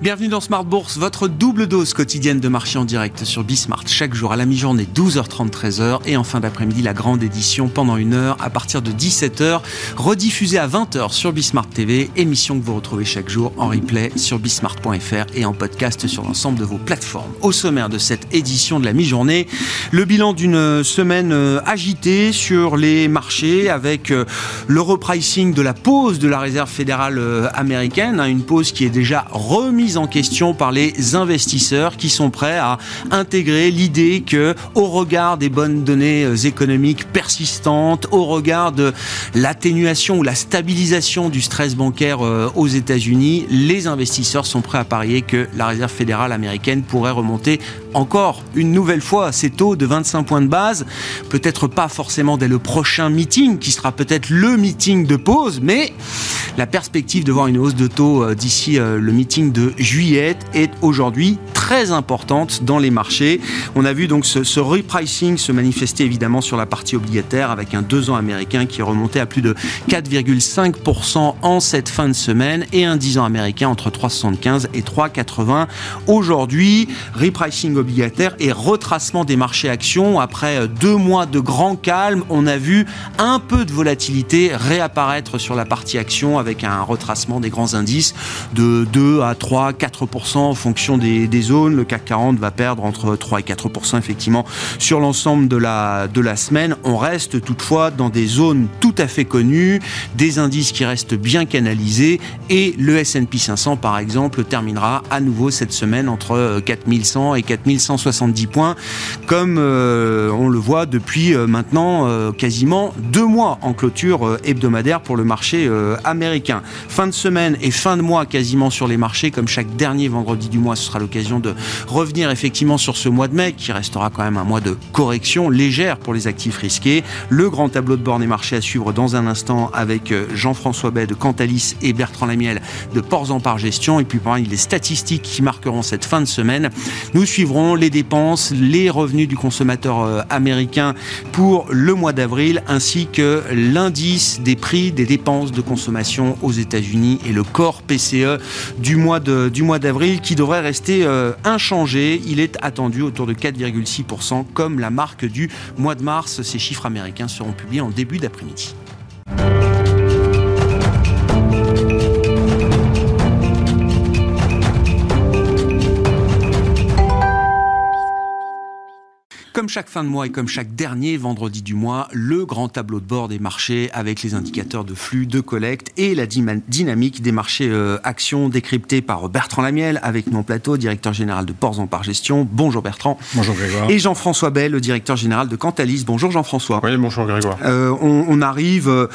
Bienvenue dans Smart Bourse, votre double dose quotidienne de marché en direct sur Bismart. Chaque jour à la mi-journée, 12h30, 13h. Et en fin d'après-midi, la grande édition pendant une heure à partir de 17h. Rediffusée à 20h sur Bismart TV. Émission que vous retrouvez chaque jour en replay sur bismart.fr et en podcast sur l'ensemble de vos plateformes. Au sommaire de cette édition de la mi-journée, le bilan d'une semaine euh, agitée sur les marchés avec euh, le repricing de la pause de la réserve fédérale euh, américaine. Hein, une pause qui est déjà remise en question par les investisseurs qui sont prêts à intégrer l'idée que, au regard des bonnes données euh, économiques persistantes, au regard de l'atténuation ou la stabilisation du stress bancaire euh, aux États-Unis, les investisseurs sont prêts à parier que la Réserve fédérale américaine pourrait remonter encore une nouvelle fois ses taux de 25 points de base. Peut-être pas forcément dès le prochain meeting, qui sera peut-être le meeting de pause, mais la perspective de voir une hausse de taux euh, d'ici le meeting de juillet est aujourd'hui très importante dans les marchés. On a vu donc ce, repricing se manifester évidemment sur la partie obligataire avec un 2 ans américain qui est remonté à plus de 4,5% en cette fin de semaine et un 10 ans américain entre 3,75 et 3,80. Aujourd'hui, repricing obligataire et retracement des marchés actions. Après deux mois de grand calme, on a vu un peu de volatilité réapparaître sur la partie action avec un retracement des grands indices de 2 à 3 4% en fonction des, zones. Le CAC 40 va perdre entre 3 et 4% effectivement sur l'ensemble de la, de la semaine. On reste toutefois dans des zones tout à fait connues, des indices qui restent bien canalisés et le S&P 500 par exemple terminera à nouveau cette semaine entre 4100 et 4170 points comme euh, on le voit depuis euh, maintenant euh, quasiment deux mois en clôture hebdomadaire pour le marché américain. Fin de semaine et fin de mois quasiment sur les marchés comme chaque dernier vendredi du mois. Ce sera l'occasion de revenir effectivement sur ce mois de mai qui restera quand même un mois de correction légère pour les actifs risqués. Le grand tableau de bord des marchés à suivre dans un instant avec euh, Jean-François Bay de Cantalis et Bertrand Lamiel de Ports en Par Gestion. Et puis parmi les statistiques qui marqueront cette fin de semaine, nous suivrons les dépenses, les revenus du consommateur euh, américain pour le mois d'avril ainsi que l'indice des prix des dépenses de consommation aux États-Unis et le corps PCE du mois de du mois d'avril qui devrait rester euh, inchangé. Il est attendu autour de 4,6% comme la marque du mois de mars. Ces chiffres américains seront publiés en début d'après-midi. Chaque fin de mois et comme chaque dernier vendredi du mois, le grand tableau de bord des marchés avec les indicateurs de flux, de collecte et la dynamique des marchés euh, actions décryptés par Bertrand Lamiel avec nous plateau, directeur général de Ports en Par Gestion. Bonjour Bertrand. Bonjour Grégoire. Et Jean-François Bell, le directeur général de Cantalis. Bonjour Jean-François. Oui, bonjour Grégoire. Euh, on, arrive euh,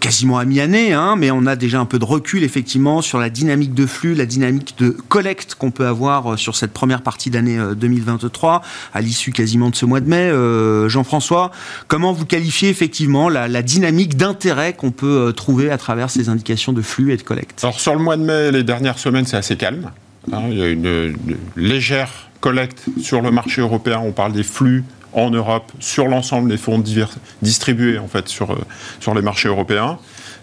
quasiment à mi-année, hein, mais on a déjà un peu de recul effectivement sur la dynamique de flux, la dynamique de collecte qu'on peut avoir sur cette première partie d'année 2023 à l'issue quasiment de ce mois de mai, euh, Jean-François, comment vous qualifiez effectivement la, dynamique d'intérêt qu'on peut euh, trouver à travers ces indications de flux et de collecte? Alors sur le mois de mai, les dernières semaines, c'est assez calme. Hein. il y a une, légère collecte sur le marché européen. On parle des flux en Europe sur l'ensemble des fonds distribués en fait sur, euh, sur les marchés européens.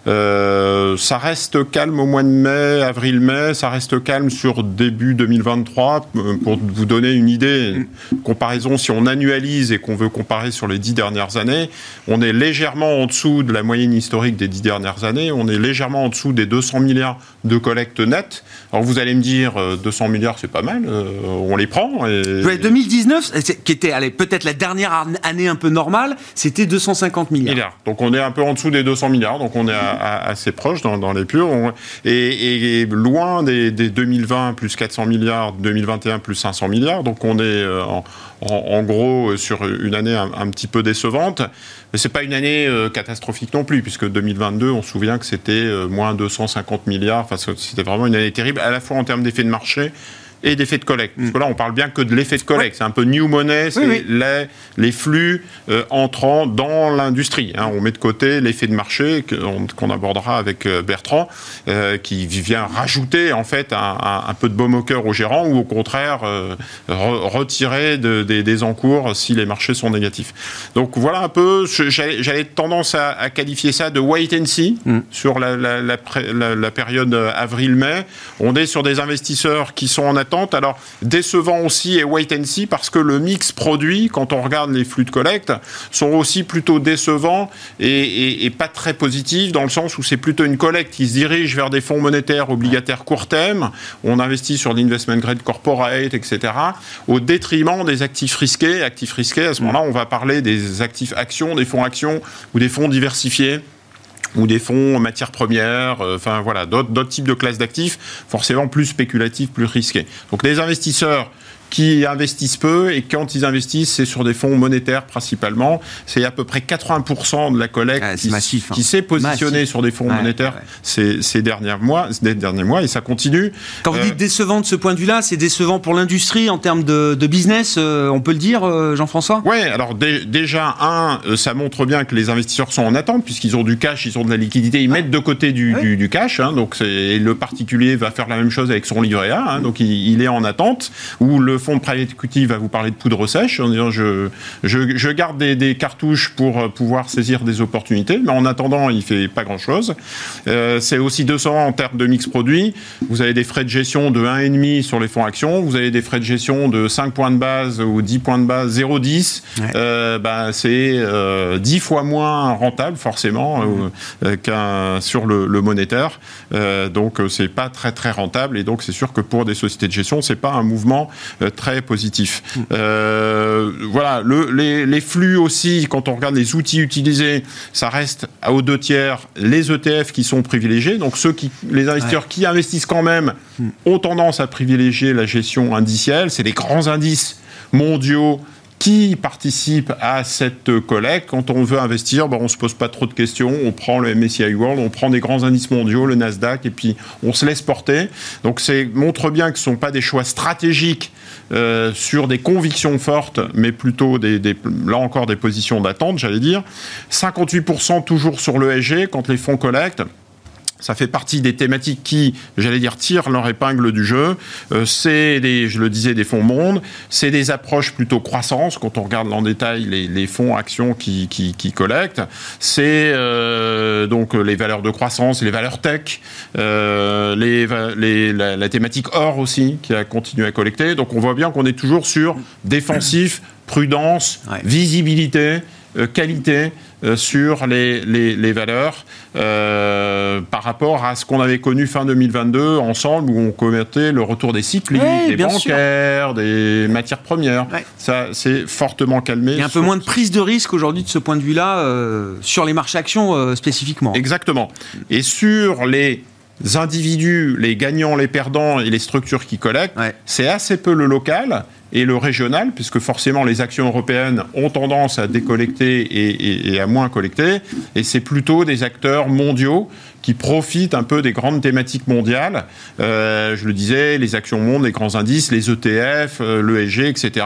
Euh, ça reste calme au mois de mai, avril-mai, ça reste calme sur début 2023. Euh, pour vous donner une idée, comparaison, si on annualise et qu'on veut comparer sur les dix dernières années, on est légèrement en dessous de la moyenne historique des dix dernières années, on est légèrement en dessous des 200 milliards de collecte nette. Alors vous allez me dire, 200 euh, milliards, c'est pas mal, on les prend. Et... 2019, qui était peut-être la dernière année un peu normale, c'était 250 milliards. Donc on est un peu en dessous des 200 milliards, donc on est à assez proche dans, les purs. et, loin des, 2020 plus 400 milliards, 2021 plus 500 milliards. Donc on est euh, en, gros sur une année un, petit peu décevante. Mais c'est pas une année euh, catastrophique non plus, puisque 2022, on se souvient que c'était euh, moins 250 milliards. Enfin, c'était vraiment une année terrible, à la fois en termes d'effet de marché et d'effet de collecte. Parce mm. que là, on parle bien que de l'effet de collecte. C'est un peu new money, c'est les, les, flux euh, entrant dans l'industrie. Hein. On met de côté l'effet de marché qu'on abordera avec euh, Bertrand, euh, qui vient rajouter en fait un, un, peu de baume au cœur aux gérants ou au contraire retirer de, des, encours si les marchés sont négatifs. Donc voilà un peu, j'avais tendance à, qualifier ça de wait and see mm. sur la, la, la période avril-mai. On est sur des investisseurs qui sont en alors, décevant aussi et wait and see parce que le mix produit, quand on regarde les flux de collecte, sont aussi plutôt décevants et, pas très positifs dans le sens où c'est plutôt une collecte qui se dirige vers des fonds monétaires obligataires court terme. On investit sur l'investment grade corporate, etc. au détriment des actifs risqués. Actifs risqués, à ce moment-là, on va parler des actifs actions, des fonds actions ou des fonds diversifiés ou des fonds matières premières, euh, enfin voilà, d'autres types de classes d'actifs, forcément plus spéculatifs, plus risqués. Donc les investisseurs qui investissent peu et quand ils investissent, c'est sur des fonds monétaires principalement. C'est à peu près 80% de la collecte ah, qui, hein. qui s'est positionnée sur des fonds monétaires Ces, ces, derniers mois, ces derniers mois et ça continue. Quand vous dites euh, décevant de ce point de vue-là, c'est décevant pour l'industrie en termes de, de business, euh, on peut le dire, euh, Jean-François? Oui, alors déjà, un, ça montre bien que les investisseurs sont en attente puisqu'ils ont du cash, ils ont de la liquidité, ils mettent de côté du, du, du cash. Hein, donc le particulier va faire la même chose avec son livret A, hein, donc il, il, est en attente. Ou le fonds de private equity va vous parler de poudre sèche en disant je, je, garde des, cartouches pour euh, pouvoir saisir des opportunités, mais en attendant, il fait pas grand-chose. Euh, c'est aussi 200 en termes de mix produit. Vous avez des frais de gestion de 1,5 sur les fonds actions. Vous avez des frais de gestion de 5 points de base ou 10 points de base, 0,10. Euh, bah, c'est 10 fois moins rentable, forcément, qu'un sur le, le monétaire. donc, c'est pas très, très rentable. Et donc, c'est sûr que pour des sociétés de gestion, c'est pas un mouvement très positif. Euh, voilà, les, flux aussi, quand on regarde les outils utilisés, ça reste à aux deux tiers les ETF qui sont privilégiés. Donc ceux qui, les investisseurs qui investissent quand même ont tendance à privilégier la gestion indicielle. C'est les grands indices mondiaux qui participe à cette collecte. Quand on veut investir, ben, on ne se pose pas trop de questions. On prend le MSCI World, on prend des grands indices mondiaux, le Nasdaq, et puis on se laisse porter. Donc ça montre bien que ce ne sont pas des choix stratégiques euh, sur des convictions fortes, mais plutôt des, là encore des positions d'attente, j'allais dire. 58% toujours sur l'ESG quand les fonds collectent ça fait partie des thématiques qui, j'allais dire, tirent leur épingle du jeu. Euh, c'est des, je le disais, des fonds monde. C'est des approches plutôt croissance quand on regarde en détail les, fonds actions qui, qui, collectent. C'est euh, donc les valeurs de croissance, les valeurs tech, euh, les, les, la, thématique or aussi qui a continué à collecter. Donc on voit bien qu'on est toujours sur défensif, prudence, visibilité. Qualité sur les, les, valeurs euh, par rapport à ce qu'on avait connu fin 2022 ensemble où on commettait le retour des cycles, des bancaires, des matières premières. Ça c'est fortement calmé. Il y a un peu moins de prise de risque aujourd'hui de ce point de vue-là sur les marchés actions spécifiquement. Exactement. Et sur les individus, les gagnants, les perdants et les structures qui collectent, c'est assez peu le local et le régional, puisque forcément les actions européennes ont tendance à décollecter et, à moins collecter, et c'est plutôt des acteurs mondiaux qui profitent un peu des grandes thématiques mondiales. Euh, je le disais, les actions mondes, les grands indices, les ETF, euh, l'ESG, etc.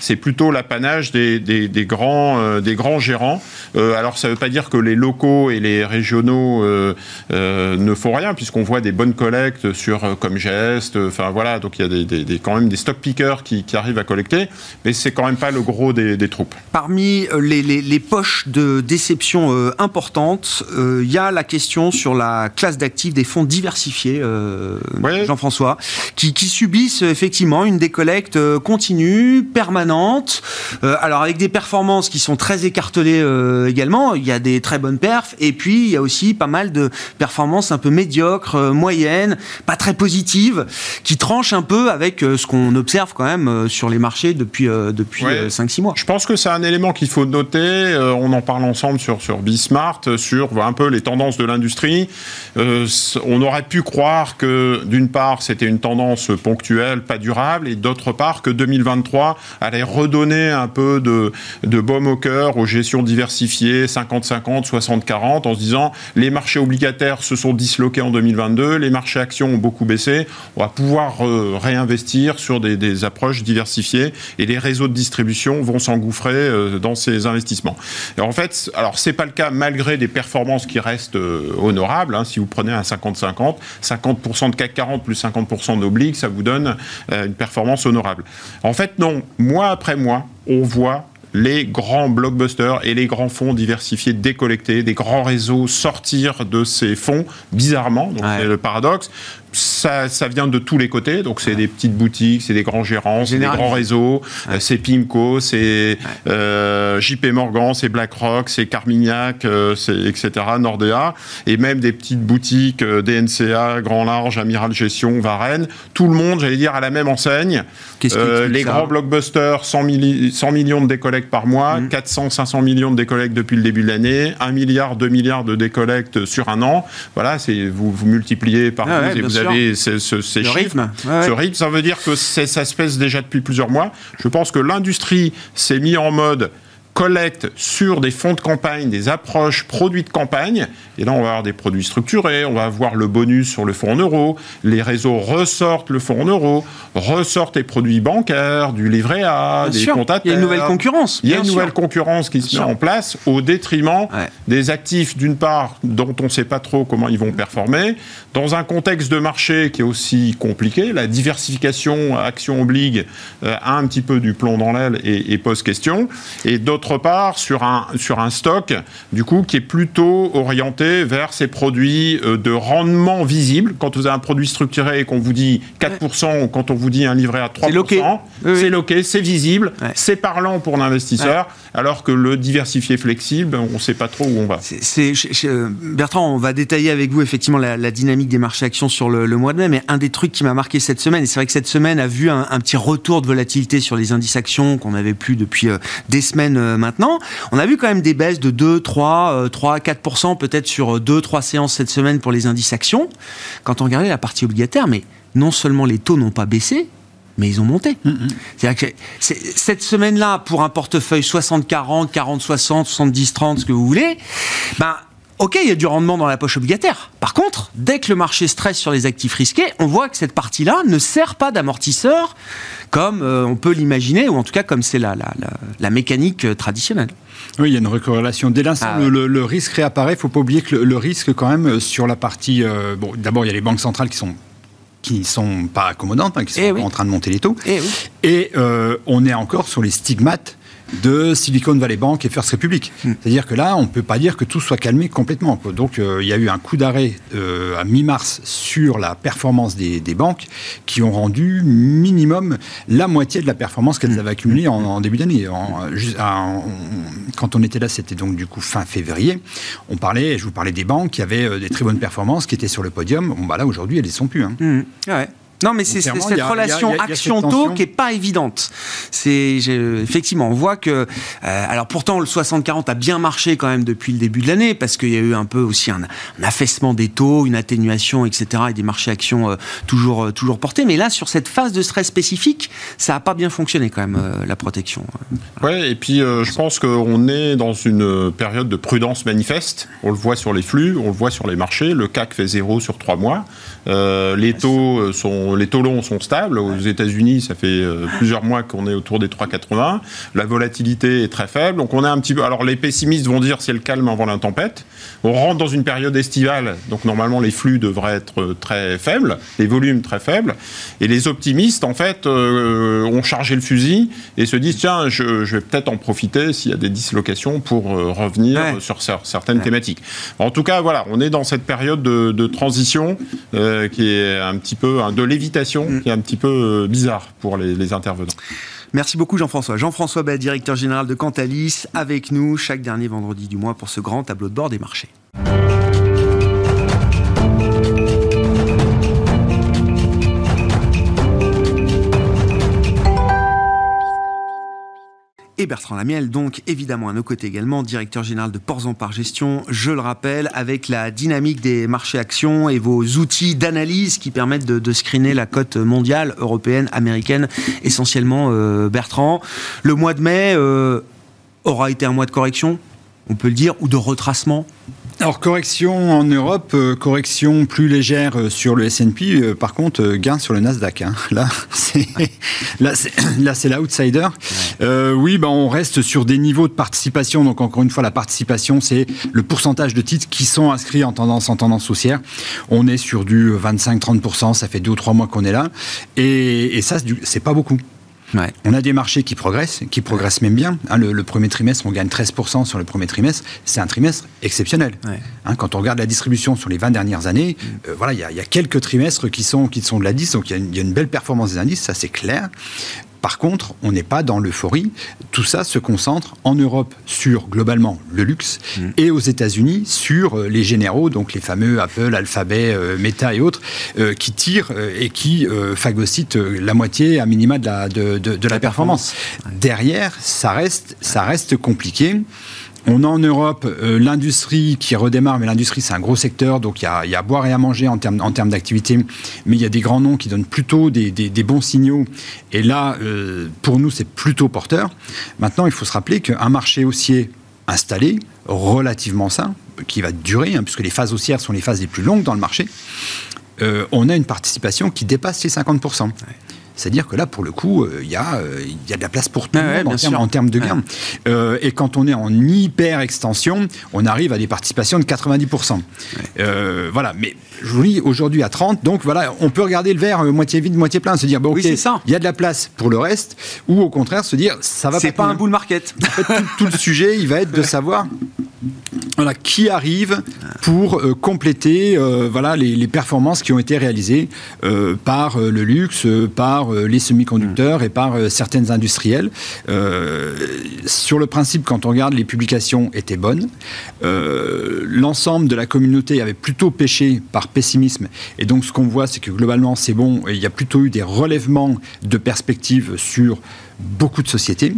C'est plutôt l'apanage des, grands, euh, des grands gérants. Euh, alors ça ne veut pas dire que les locaux et les régionaux ne font rien, puisqu'on voit des bonnes collectes sur comme geste. Enfin voilà, donc il y a quand même des stock pickers qui, arrivent à collecter, mais c'est quand même pas le gros des, troupes. Parmi les, les poches de déception importantes, il y a la question sur la classe d'actifs des fonds diversifiés, euh, Jean-François, qui, subissent effectivement une décollecte euh, continue, permanente, euh, alors avec des performances qui sont très écartelées également. Il y a des très bonnes perfs, et puis il y a aussi pas mal de performances un peu médiocres, moyennes, pas très positives, qui tranchent un peu avec ce qu'on observe quand même sur les marchés depuis, depuis 5-6 mois. Je pense que c'est un élément qu'il faut noter. on en parle ensemble sur, sur Bismart, sur un peu les tendances de l'industrie euh, on aurait pu croire que d'une part c'était une tendance ponctuelle, pas durable, et d'autre part que 2023 allait redonner un peu de, baume au cœur aux gestions diversifiées, 50-50, 60-40, en se disant les marchés obligataires se sont disloqués en 2022, les marchés actions ont beaucoup baissé, on va pouvoir euh, réinvestir sur des, approches diversifiées et les réseaux de distribution vont s'engouffrer euh, dans ces investissements. En fait, alors c'est pas le cas malgré des performances qui restent euh, Hein, si vous prenez un 50-50, 50%, de CAC 40 plus 50% d'obliques, ça vous donne une performance honorable. En fait, non, mois après mois, on voit les grands blockbusters et les grands fonds diversifiés décollectés, des grands réseaux sortir de ces fonds, bizarrement, donc c'est le paradoxe ça, ça, vient de tous les côtés. Donc, c'est des petites boutiques, c'est des grands gérants, c'est des grands réseaux, euh, c'est Pimco, c'est euh, JP Morgan, c'est BlackRock, c'est Carmignac, euh, etc., Nordea, et même des petites boutiques DNCA, Grand Large, Amiral Gestion, Varennes. Tout le monde, j'allais dire, à la même enseigne. les grands blockbusters, 100, 100, millions de décollectes par mois, 400, mmh. 500 millions de décollectes depuis le début de l'année, 1 milliard, 2 milliards de décollectes sur un an. Voilà, vous, vous multipliez par ah et vous vous avez ce, ces chiffres, rythme. ce rythme, ça veut dire que ça se passe déjà depuis plusieurs mois. Je pense que l'industrie s'est mise en mode collecte sur des fonds de campagne, des approches produits de campagne. Et là, on va avoir des produits structurés, on va avoir le bonus sur le fonds en euros. Les réseaux ressortent le fonds en euros, ressortent les produits bancaires, du livret A, des comptes Il y a une nouvelle concurrence. Il y a une nouvelle concurrence qui se met en place au détriment des actifs, d'une part, dont on ne sait pas trop comment ils vont performer, dans un contexte de marché qui est aussi compliqué. La diversification action obligue euh, a un petit peu du plomb dans l'aile et, et pose question. Et d'autres part sur un, sur un stock, du coup, qui est plutôt orienté vers ces produits euh, de rendement visible. Quand vous avez un produit structuré et qu'on vous dit 4%, ou quand on vous dit un livret à 3%, c'est loqué, c'est visible, c'est parlant pour l'investisseur, alors que le diversifié flexible, on ne sait pas trop où on va. Bertrand, on va détailler avec vous effectivement la, dynamique des marchés actions sur le, mois de mai, mais un des trucs qui m'a marqué cette semaine, et c'est vrai que cette semaine a vu un, petit retour de volatilité sur les indices actions qu'on n'avait plus depuis euh, des semaines euh, maintenant. On a vu quand même des baisses de 2, 3, 3, 4% peut-être sur 2, 3 séances cette semaine pour les indices actions. Quand on regardait la partie obligataire, mais non seulement les taux n'ont pas baissé, mais ils ont monté. Mm, mm. C'est-à-dire que cette semaine-là, pour un portefeuille 60-40, 40-60, 70-30, ce que vous voulez, ben, Ok, il y a du rendement dans la poche obligataire. Par contre, dès que le marché stresse sur les actifs risqués, on voit que cette partie-là ne sert pas d'amortisseur comme euh, on peut l'imaginer, ou en tout cas comme c'est la, la, la, mécanique euh, traditionnelle. Oui, il y a une recorrélation. Dès l'instant ah le, risque réapparaît, il ne faut pas oublier que le, risque, quand même, euh, sur la partie. bon, d'abord, il y a les banques centrales qui sont qui sont pas accommodantes, hein, qui sont eh en train de monter les taux. Eh et on est encore sur les stigmates de Silicon Valley Bank et First Republic. Hmm. C'est-à-dire que là, on ne peut pas dire que tout soit calmé complètement. Donc, euh, il y a eu un coup d'arrêt euh, à mi-mars sur la performance des, banques qui ont rendu minimum la moitié de la performance qu'elles hmm. avaient accumulée en, début d'année. quand on était là, c'était donc du coup fin février. On parlait, je vous parlais des banques qui avaient euh, des très bonnes performances, qui étaient sur le podium. Bon, bah là, aujourd'hui, elles ne sont plus. Hein. Hmm. Ouais. Non, mais c'est cette relation action-taux qui est pas évidente. C'est effectivement, on voit que, euh, alors pourtant le 60-40 a bien marché quand même depuis le début de l'année parce qu'il y a eu un peu aussi un, affaissement des taux, une atténuation, etc. et des marchés actions euh, toujours euh, toujours portés. Mais là, sur cette phase de stress spécifique, ça a pas bien fonctionné quand même la protection. Ouais, et puis je pense qu'on est dans une période de prudence manifeste. On le voit sur les flux, on le voit sur les marchés. Le CAC fait zéro sur trois mois. les taux sont les taux longs sont stables. Aux États-Unis, ça fait euh, plusieurs mois qu'on est autour des 3,80. La volatilité est très faible. Donc on est un petit peu. Alors les pessimistes vont dire c'est le calme avant la tempête. On rentre dans une période estivale, donc normalement les flux devraient être très faibles, les volumes très faibles. Et les optimistes, en fait, euh, ont chargé le fusil et se disent tiens, je, vais peut-être en profiter s'il y a des dislocations pour euh, revenir sur certaines thématiques. En tout cas, voilà, on est dans cette période de, transition qui est un petit peu un de l'évitation mm. qui est un petit peu euh, bizarre pour les, intervenants. Merci beaucoup Jean-François. Jean-François Bay, directeur général de Cantalis, avec nous chaque dernier vendredi du mois pour ce grand tableau de bord des marchés. Et Bertrand Lamiel, donc évidemment à nos côtés également, directeur général de Ports par Gestion, je le rappelle, avec la dynamique des marchés actions et vos outils d'analyse qui permettent de, screener la cote mondiale, européenne, américaine, essentiellement euh, Bertrand. Le mois de mai euh, aura été un mois de correction, on peut le dire, ou de retracement? Alors correction en Europe, euh, correction plus légère euh, sur le S&P. Euh, par contre, gain sur le Nasdaq. Hein. Là, c'est là, c'est l'outsider. oui, ben on reste sur des niveaux de participation. Donc encore une fois, la participation, c'est le pourcentage de titres qui sont inscrits en tendance en tendance haussière. On est sur du 25-30%. Ça fait deux ou trois mois qu'on est là, et, et ça, c'est pas beaucoup. On a des marchés qui progressent, qui progressent même bien. Hein, le, premier trimestre, on gagne 13% sur le premier trimestre. C'est un trimestre exceptionnel. Hein, quand on regarde la distribution sur les 20 dernières années, mm. euh, voilà, il y, a quelques trimestres qui sont, qui sont de la 10, donc il y, y, a une belle performance des indices, ça c'est clair. Par contre, on n'est pas dans l'euphorie. Tout ça se concentre en Europe sur globalement le luxe mm. et aux États-Unis sur euh, les généraux, donc les fameux Apple, Alphabet, euh, Meta et autres, euh, qui tirent et qui phagocytent la moitié à minima de la, de, la, performance. Derrière, ça reste, ça reste compliqué. On a en Europe euh, l'industrie qui redémarre, mais l'industrie c'est un gros secteur, donc il y a, à boire et à manger en termes, d'activité, mais il y a des grands noms qui donnent plutôt des, bons signaux, et là, euh, pour nous, c'est plutôt porteur. Maintenant, il faut se rappeler qu'un marché haussier installé, relativement sain, qui va durer, hein, puisque les phases haussières sont les phases les plus longues dans le marché, euh, on a une participation qui dépasse les 50%. C'est-à-dire que là, pour le coup, euh, il y, euh, y, a de la place pour tout le monde en, termes, de gains. Euh, et quand on est en hyper extension, on arrive à des participations de 90%. voilà, mais je vous dis aujourd'hui à 30, donc voilà, on peut regarder le verre moitié vide, moitié plein, se dire, bon, ok, il y a de la place pour le reste, ou au contraire se dire, ça va pas. C'est pas un bull market. tout, le sujet, il va être de savoir voilà, qui arrive pour compléter voilà, les, performances qui ont été réalisées par le luxe, par euh, les semi-conducteurs et par euh, certaines industrielles. Euh, sur le principe, quand on regarde, les publications étaient bonnes. L'ensemble de la communauté avait plutôt pêché par pessimisme. Et donc, ce qu'on voit, c'est que globalement, c'est bon. il y a plutôt eu des relèvements de perspectives sur beaucoup de sociétés.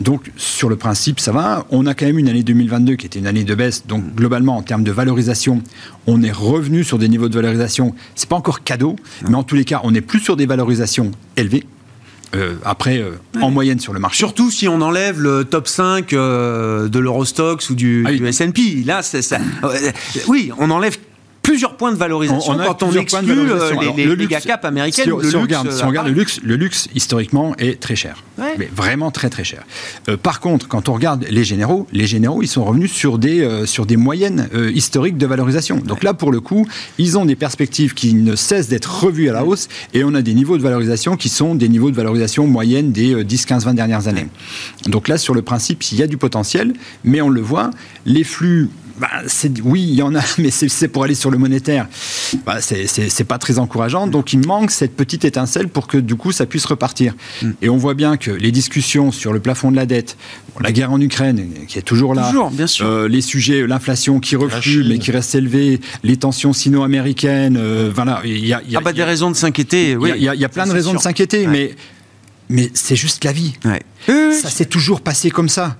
Donc, sur le principe, ça va. On a quand même une année 2022 qui était une année de baisse. Donc, globalement, en termes de valorisation, on est revenu sur des niveaux de valorisation. C'est pas encore cadeau, mais en tous les cas, on n'est plus sur des valorisations élevées. Euh, après, euh, en moyenne sur le marché. Surtout si on enlève le top 5 euh, de l'Eurostox ou du, ah du S&P. Là, c'est ça. oui, on enlève points de valorisation on, quand on exclut euh, les, les, les cap américaines. Si, on regarde, le luxe, le luxe historiquement est très cher, mais vraiment très très cher. Euh, par contre, quand on regarde les généraux, les généraux ils sont revenus sur des euh, sur des moyennes historiques de valorisation. Donc là, pour le coup, ils ont des perspectives qui ne cessent d'être revues à la hausse, et on a des niveaux de valorisation qui sont des niveaux de valorisation moyenne des 10, 15, 20 dernières années. Donc là, sur le principe, il y a du potentiel, mais on le voit, les flux bah, oui, il y en a, mais c'est pour aller sur le monétaire. Bah, c'est pas très encourageant. Donc il manque cette petite étincelle pour que du coup ça puisse repartir. Mm. Et on voit bien que les discussions sur le plafond de la dette, la guerre en Ukraine qui est toujours là, bien sûr. Euh, les sujets, l'inflation qui reflue mais qui reste élevée, les tensions sino-américaines, euh, voilà, il y a, y a, ah, pas des raisons de s'inquiéter. Il y, y, a plein de raisons de s'inquiéter, mais mais c'est juste la vie. Ça s'est toujours passé comme ça.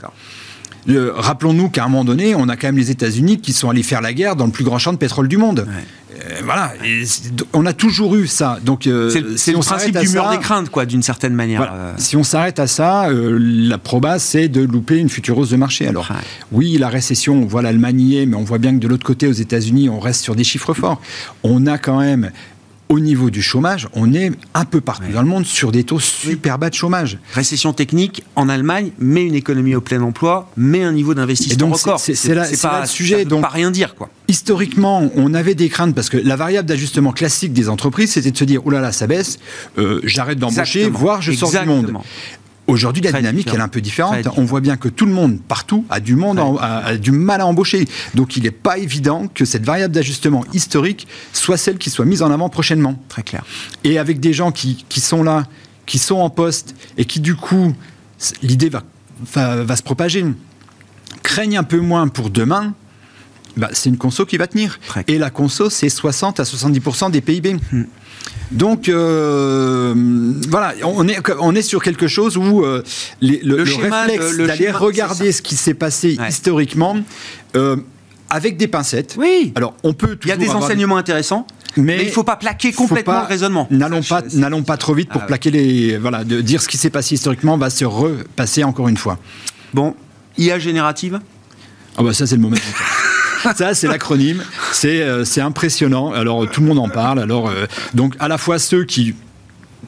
Rappelons-nous qu'à un moment donné, on a quand même les États-Unis qui sont allés faire la guerre dans le plus grand champ de pétrole du monde. Euh, voilà, on a toujours eu ça. Donc euh, c'est le principe du mur des craintes, quoi, d'une certaine manière. Euh. Si on s'arrête à ça, la proba c'est de louper une future hausse de marché. Alors oui, la récession, on voit l'Allemagne mais on voit bien que de l'autre côté, aux États-Unis, on reste sur des chiffres forts. On a quand même au niveau du chômage, on est un peu partout dans le monde sur des taux super bas de chômage. Récession technique en Allemagne, mais une économie au plein emploi, mais un niveau d'investissement record. C'est pas le sujet. donc, pas rien dire, quoi. Historiquement, on avait des craintes parce que la variable d'ajustement classique des entreprises, c'était de se dire, oh là là, ça baisse, euh, j'arrête d'embaucher, voire je sors du monde. Aujourd'hui, la dynamique, elle est un peu différente. On voit bien que tout le monde, partout, a du, monde a, du mal à embaucher. Donc, il n'est pas évident que cette variable d'ajustement historique soit celle qui soit mise en avant prochainement. Très clair. Et avec des gens qui, sont là, qui sont en poste, et qui, du coup, l'idée va, va, se propager, craignent un peu moins pour demain, bah, c'est une conso qui va tenir. Et la conso, c'est 60 à 70% des PIB. Hmm. Donc euh, voilà, on est, on est sur quelque chose où euh, le, réflexe d'aller regarder ce qui s'est passé historiquement euh, avec des pincettes. Oui. Alors on peut. Il y a des enseignements intéressants. Mais, il ne faut pas plaquer complètement le raisonnement. N'allons pas, n'allons pas trop vite pour ah plaquer les. Voilà, de dire ce qui s'est passé historiquement va se repasser encore une fois. Bon, IA générative? Ah bah ça c'est le moment. Ça, c'est l'acronyme. Euh, c'est impressionnant. Alors, tout le monde en parle. Alors, euh, donc, à la fois ceux qui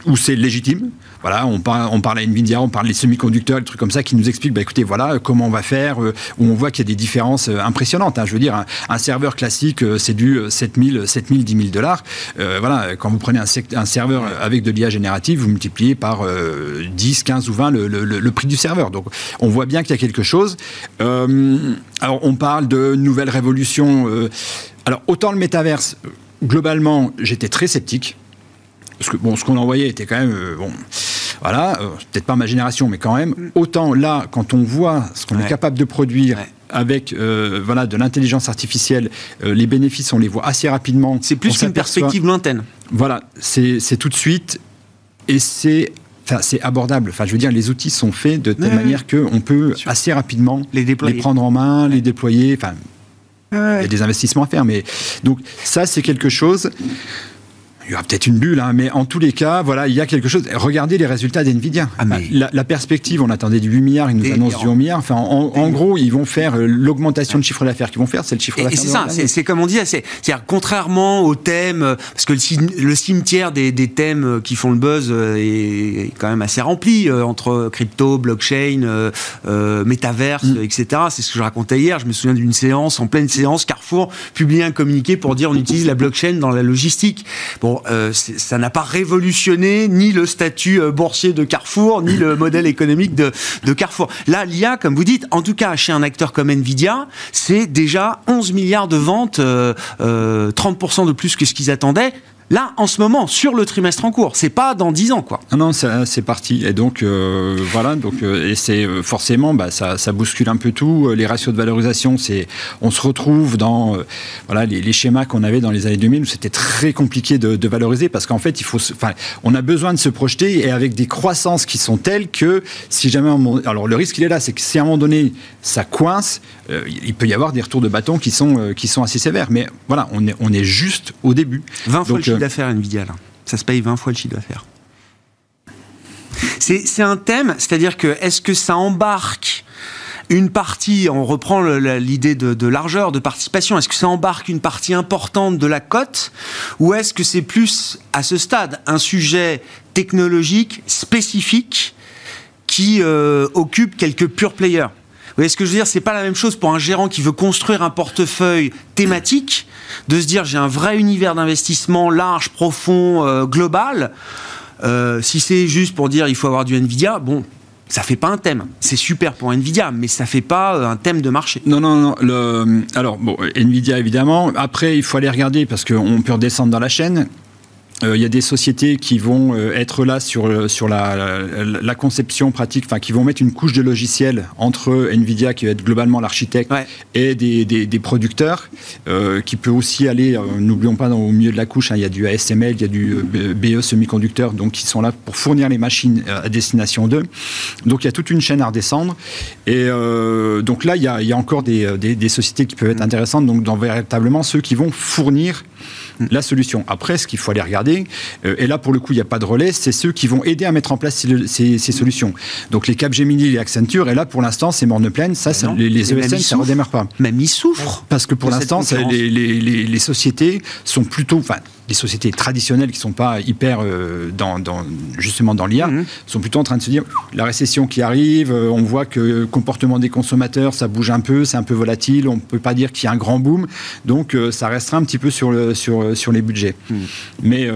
où c'est légitime. Voilà, on parle, à Nvidia, on parle des semi-conducteurs, des trucs comme ça qui nous expliquent, bah, écoutez, voilà comment on va faire, euh, où on voit qu'il y a des différences impressionnantes. Hein. Je veux dire, un, serveur classique, c'est du 7000, 7000, 10 000 dollars. voilà, quand vous prenez un, serveur avec de l'IA générative, vous multipliez par 10, 15 ou 20 le, prix du serveur. Donc, on voit bien qu'il y a quelque chose. Alors, on parle de nouvelles révolutions. Euh, alors, autant le métaverse, globalement, j'étais très sceptique. Parce que, bon, ce qu'on envoyait était quand même. Euh, bon, voilà, euh, peut-être pas ma génération, mais quand même. Autant là, quand on voit ce qu'on est capable de produire. Avec voilà, de l'intelligence artificielle, les bénéfices, on les voit assez rapidement. C'est plus qu'une perspective lointaine. Voilà, c'est tout de suite. Et c'est c'est abordable. Enfin, je veux dire, les outils sont faits de telle manière qu'on peut assez rapidement les, les, prendre en main, les déployer. Enfin, il y a des investissements à faire, mais donc ça, c'est quelque chose il y aura peut-être une bulle, hein, mais en tous les cas, voilà, il y a quelque chose. Regardez les résultats d'NVIDIA. Ah, la, perspective, on attendait du 8 milliards, ils nous annoncent du 11 milliards. Enfin, en, gros, ils vont faire euh, l'augmentation de chiffre d'affaires qu'ils vont faire, c'est le chiffre d'affaires. Et c'est ça, c'est comme on dit, c'est contrairement au thème, euh, parce que le, cimetière des, thèmes euh, qui font le buzz est quand même assez rempli entre crypto, blockchain, métaverse, mm. etc. C'est ce que je racontais hier. Je me souviens d'une séance, en pleine séance, Carrefour publiait un communiqué pour dire on utilise la blockchain dans la logistique. Bon, euh, ça n'a pas révolutionné ni le statut euh, boursier de Carrefour, ni le modèle économique de, Carrefour. Là, l'IA, comme vous dites, en tout cas chez un acteur comme Nvidia, c'est déjà 11 milliards de ventes, 30% euh, de plus que ce qu'ils attendaient. Là, en ce moment, sur le trimestre en cours, c'est pas dans 10 ans, quoi. Non, non, c'est parti. Et donc, euh, voilà, donc, euh, et c'est euh, forcément, bah, ça, bouscule un peu tout. Les ratios de valorisation, c'est, on se retrouve dans, voilà, les, schémas qu'on avait dans les années 2000 où c'était très compliqué de, valoriser parce qu'en fait, il faut, enfin, on a besoin de se projeter et avec des croissances qui sont telles que si jamais, alors le risque il est là, c'est que si à un moment donné ça coince, il peut y avoir des retours de bâton qui sont, qui sont assez sévères. Mais voilà, on est, on est juste au début. 20 fois d'affaires Nvidia là. Ça se paye 20 fois le chiffre d'affaires. C'est un thème, c'est-à-dire que est-ce que ça embarque une partie, on reprend l'idée de, largeur, de participation, est-ce que ça embarque une partie importante de la cote ou est-ce que c'est plus, à ce stade, un sujet technologique spécifique qui euh, occupe quelques pure players? Vous voyez ce que je veux dire? C'est pas la même chose pour un gérant qui veut construire un portefeuille thématique, de se dire j'ai un vrai univers d'investissement large, profond, euh, global. Euh, si c'est juste pour dire il faut avoir du Nvidia, bon, ça fait pas un thème. C'est super pour Nvidia, mais ça fait pas euh, un thème de marché. Non, non, non. Alors, bon, Nvidia évidemment. Après, il faut aller regarder parce qu'on peut redescendre dans la chaîne. Euh, il y a des sociétés qui vont euh, être là sur, euh, sur la, la, conception pratique, enfin qui vont mettre une couche de logiciel entre Nvidia, qui va être globalement l'architecte, et des, des, producteurs, qui peut aussi aller, n'oublions pas, dans, au milieu de la couche, hein, il y a du ASML, il y a du BE semi-conducteur, donc qui sont là pour fournir les machines à destination d'eux. Donc il y a toute une chaîne à redescendre. Et donc là, il y a, il y a encore des, des, des, sociétés qui peuvent être intéressantes, donc dans véritablement ceux qui vont fournir la solution. Après, ce qu'il faut aller regarder, euh, et là pour le coup il n'y a pas de relais, c'est ceux qui vont aider à mettre en place ces, solutions. Donc les Capgemini, les Accenture, et là pour l'instant c'est morne pleine, ça, ah les, les, ESN ça ne redémarre pas. Même ils souffrent. Parce que pour l'instant les, les, sociétés sont plutôt, enfin les sociétés traditionnelles qui ne sont pas hyper euh, dans, justement dans l'IA mhm. sont plutôt en train de se dire la récession qui arrive, euh, on voit que le comportement des consommateurs ça bouge un peu, c'est un peu volatile, on ne peut pas dire qu'il y a un grand boom, donc ça restera un petit peu sur, le, sur, sur les budgets. Mhm. Mais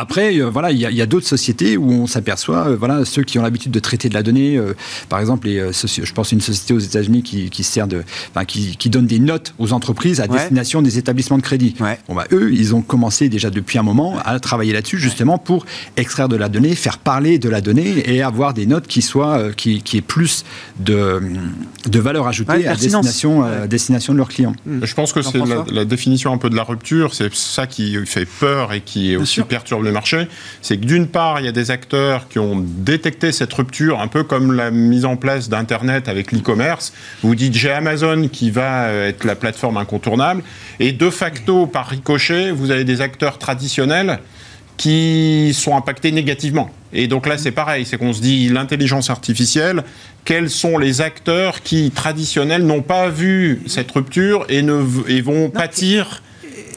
Après, euh, voilà, il y a, d'autres sociétés où on s'aperçoit, euh, voilà, ceux qui ont l'habitude de traiter de la donnée, euh, par exemple, les, je pense une société aux États-Unis qui, sert de, qui, qui, donne des notes aux entreprises à destination des établissements de crédit. Bon, bah, eux, ils ont commencé déjà depuis un moment à travailler là-dessus, justement pour extraire de la donnée, faire parler de la donnée et avoir des notes qui soient, qui, qui aient plus de, de valeur ajoutée à destination, destination de leurs clients. Je pense que c'est la, définition un peu de la rupture, c'est ça qui fait peur et qui aussi perturbe le marché. C'est que d'une part, il y a des acteurs qui ont détecté cette rupture, un peu comme la mise en place d'Internet avec l'e-commerce. Vous dites, j'ai Amazon qui va euh, être la plateforme incontournable. Et de facto, par ricochet, vous avez des acteurs traditionnels qui sont impactés négativement. Et donc là, c'est pareil, c'est qu'on se dit l'intelligence artificielle, quels sont les acteurs qui, traditionnels, n'ont pas vu cette rupture et, ne, et vont pâtir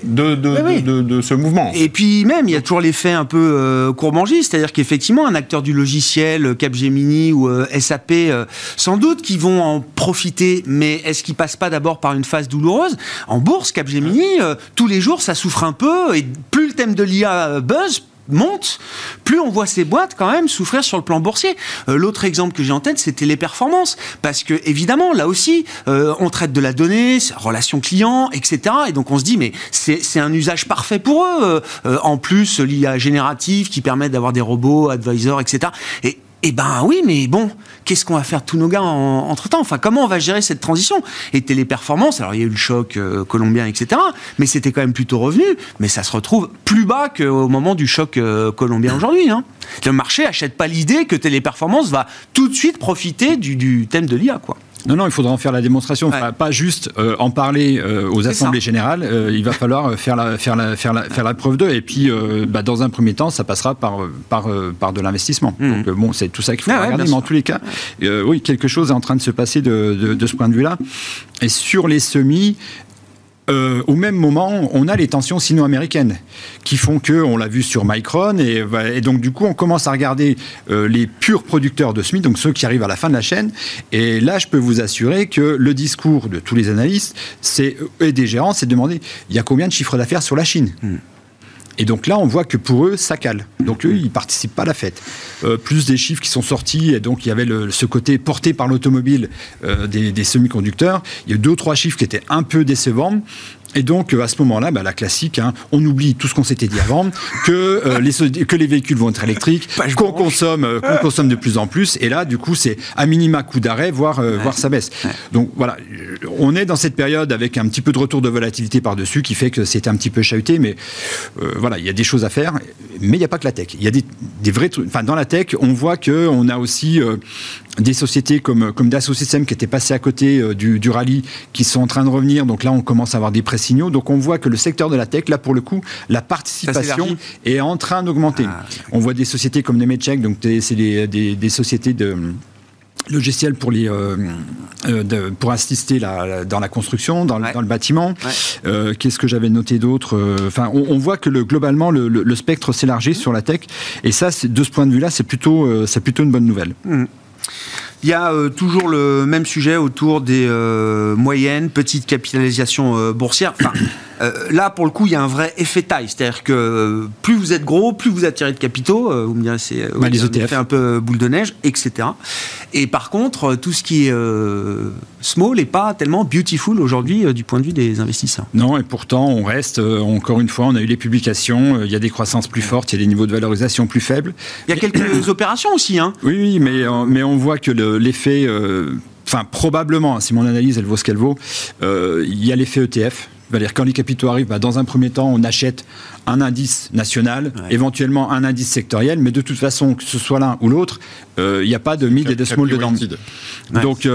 de, de, ce mouvement. Et puis même, il y a toujours l'effet un peu euh, c'est-à-dire qu'effectivement, un acteur du logiciel, euh, Capgemini ou euh, SAP, euh, sans doute qui vont en profiter, mais est-ce qu'ils passent pas d'abord par une phase douloureuse? En bourse, Capgemini, tous les jours, ça souffre un peu, et plus le thème de l'IA buzz, monte, plus on voit ces boîtes quand même souffrir sur le plan boursier. Euh, l'autre exemple que j'ai en tête, c'était les performances, parce que évidemment, là aussi, euh, on traite de la donnée, relation client, etc. Et donc on se dit, mais c'est un usage parfait pour eux. Euh, en plus, l'IA générative qui permet d'avoir des robots, advisors, etc. Et eh ben oui, mais bon, qu'est-ce qu'on va faire tous nos gars entre-temps? Enfin, comment on va gérer cette transition? Et téléperformance, alors il y a eu le choc euh, colombien, etc., mais c'était quand même plutôt revenu, mais ça se retrouve plus bas qu'au moment du choc euh, colombien aujourd'hui. Hein. Le marché achète pas l'idée que téléperformance va tout de suite profiter du, du thème de l'IA, quoi. Non, non, il faudra en faire la démonstration. Pas juste euh, en parler euh, aux assemblées générales. Euh, il va falloir faire la, faire la, faire la, faire la preuve d'eux. Et puis, bah, dans un premier temps, ça passera par, par, par de l'investissement. Mmh. Donc, bon, c'est tout ça qu'il faut ah regarder. mais en tous les cas, oui, quelque chose est en train de se passer de, de, de ce point de vue-là. Et sur les semis, euh, au même moment, on a les tensions sino-américaines qui font que, on l'a vu sur Micron, et, donc du coup, on commence à regarder euh, les purs producteurs de SMI, donc ceux qui arrivent à la fin de la chaîne. Et là, je peux vous assurer que le discours de tous les analystes et des gérants, c'est de demander il y a combien de chiffres d'affaires sur la Chine? Hmm. Et donc là, on voit que pour eux, ça cale. Donc eux, ils participent pas à la fête. Euh, plus des chiffres qui sont sortis, et donc il y avait ce côté porté par l'automobile euh, des, des, semi-conducteurs. Il y a deux ou trois chiffres qui étaient un peu décevants. Et donc, euh, à ce moment-là, bah, la classique, hein, on oublie tout ce qu'on s'était dit avant, que, euh, les, que les véhicules vont être électriques, qu'on consomme, euh, qu'on consomme de plus en plus. Et là, du coup, c'est à minima coup d'arrêt, voire, voire ça baisse. Donc voilà, on est dans cette période avec un petit peu de retour de volatilité par-dessus qui fait que c'est un petit peu chahuté. Mais voilà, il y a des choses à faire. Mais il n'y a pas que la tech. Il y a des, des vrais trucs. Enfin, dans la tech, on voit qu'on a aussi des sociétés comme, comme Dassault Systèmes qui étaient passées à côté du, du rallye, qui sont en train de revenir. Donc là, on commence à avoir des pressions signaux. Donc on voit que le secteur de la tech, là pour le coup, la participation est en train d'augmenter. Ah, on voit des sociétés comme Nemetschek, donc c'est des, des, sociétés de logiciels pour les euh, euh, pour assister la, dans la construction, dans, dans le bâtiment. Euh, qu'est-ce que j'avais noté d'autre Enfin, on, voit que le, globalement le, le, spectre s'élargit sur la tech, et ça, de ce point de vue-là, c'est plutôt c'est plutôt une bonne nouvelle. Mmh. Il y a euh, toujours le même sujet autour des euh, moyennes, petites capitalisations euh, boursières. Là, pour le coup, il y a un vrai effet taille. C'est-à-dire que plus vous êtes gros, plus vous attirez de capitaux. vous me direz, c'est bah, les ETF. fait un peu boule de neige, etc. Et par contre, tout ce qui est small n'est pas tellement beautiful aujourd'hui du point de vue des investisseurs. Non, et pourtant, on reste, encore une fois, on a eu les publications, il y a des croissances plus fortes, il y a des niveaux de valorisation plus faibles. Il y a quelques opérations aussi. Hein. Oui, oui, mais, mais on voit que le, l'effet, euh, enfin probablement, hein, si mon analyse elle vaut ce qu'elle vaut, euh, il y a l'effet ETF. Quand les capitaux arrivent, bah, dans un premier temps, on achète un indice national, éventuellement un indice sectoriel, mais de toute façon, que ce soit l'un ou l'autre, euh, il n'y a pas de mid et de small dedans. Donc,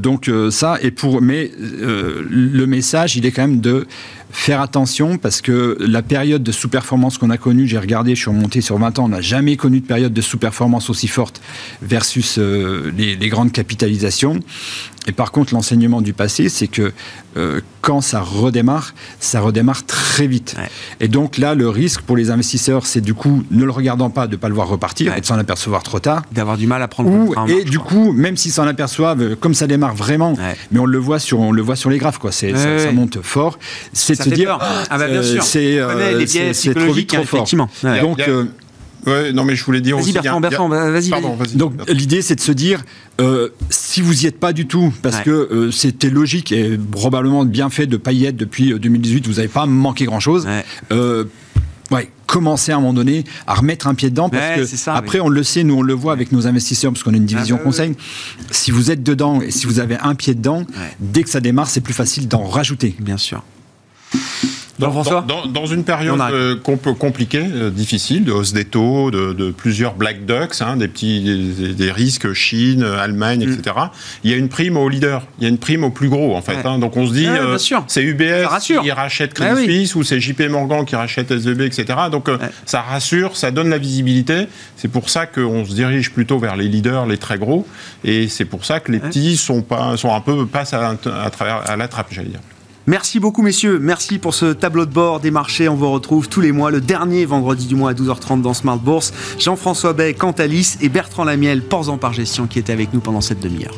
donc ça, et pour, mais le message, il est quand même de faire attention parce que la période de sous-performance qu'on a connue, j'ai regardé, je suis remonté sur 20 ans, on n'a jamais connu de période de sous-performance aussi forte versus euh, les, grandes capitalisations. Et par contre, l'enseignement du passé, c'est que euh, quand ça redémarre, ça redémarre très vite. Et donc là, le risque pour les investisseurs, c'est du coup, ne le regardant pas, de ne pas le voir repartir et de s'en apercevoir trop tard. avoir du mal à prendre Ou, Et du coup, même s'ils s'en aperçoivent, comme ça démarre vraiment, mais on le voit sur, on le voit sur les graphes, quoi. C'est, ça, monte fort. C'est de se dire, ah, bah, bien sûr. c'est, c'est trop vite, trop fort. Donc Ouais, non, mais je voulais dire vas-y, Bertrand, Bertrand, vas-y. Donc, l'idée, c'est de se dire, euh, si vous y êtes pas du tout, parce que euh, c'était logique et probablement bien fait de pas y être depuis 2018, euh, vous n'avez pas manqué grand-chose. Ouais. commencer à un moment donné à remettre un pied dedans parce que après on le sait, nous on le voit avec nos investisseurs parce qu'on a une division ah, conseil. Si vous êtes dedans et si vous avez un pied dedans, dès que ça démarre, c'est plus facile d'en rajouter. Bien sûr. Dans, dans, une période euh, compliquée, euh, difficile, de hausse des taux, de, plusieurs black ducks, hein, des petits des, risques Chine, Allemagne, etc. Mm. Il y a une prime aux leaders, il y a une prime aux plus gros en fait. Hein. donc on se dit, euh, c'est UBS qui rachète Credit ah Suisse ou c'est JP Morgan qui rachète SVB, etc. Donc ça rassure, ça donne la visibilité. C'est pour ça qu'on se dirige plutôt vers les leaders, les très gros, et c'est pour ça que les petits sont pas sont un peu passent à, à travers à la trappe, j'allais dire. Merci beaucoup messieurs, merci pour ce tableau de bord des marchés. On vous retrouve tous les mois, le dernier vendredi du mois à 12h30 dans Smart Bourse. Jean-François Bay, Cantalis et Bertrand Lamiel, Ports en par gestion qui étaient avec nous pendant cette demi-heure.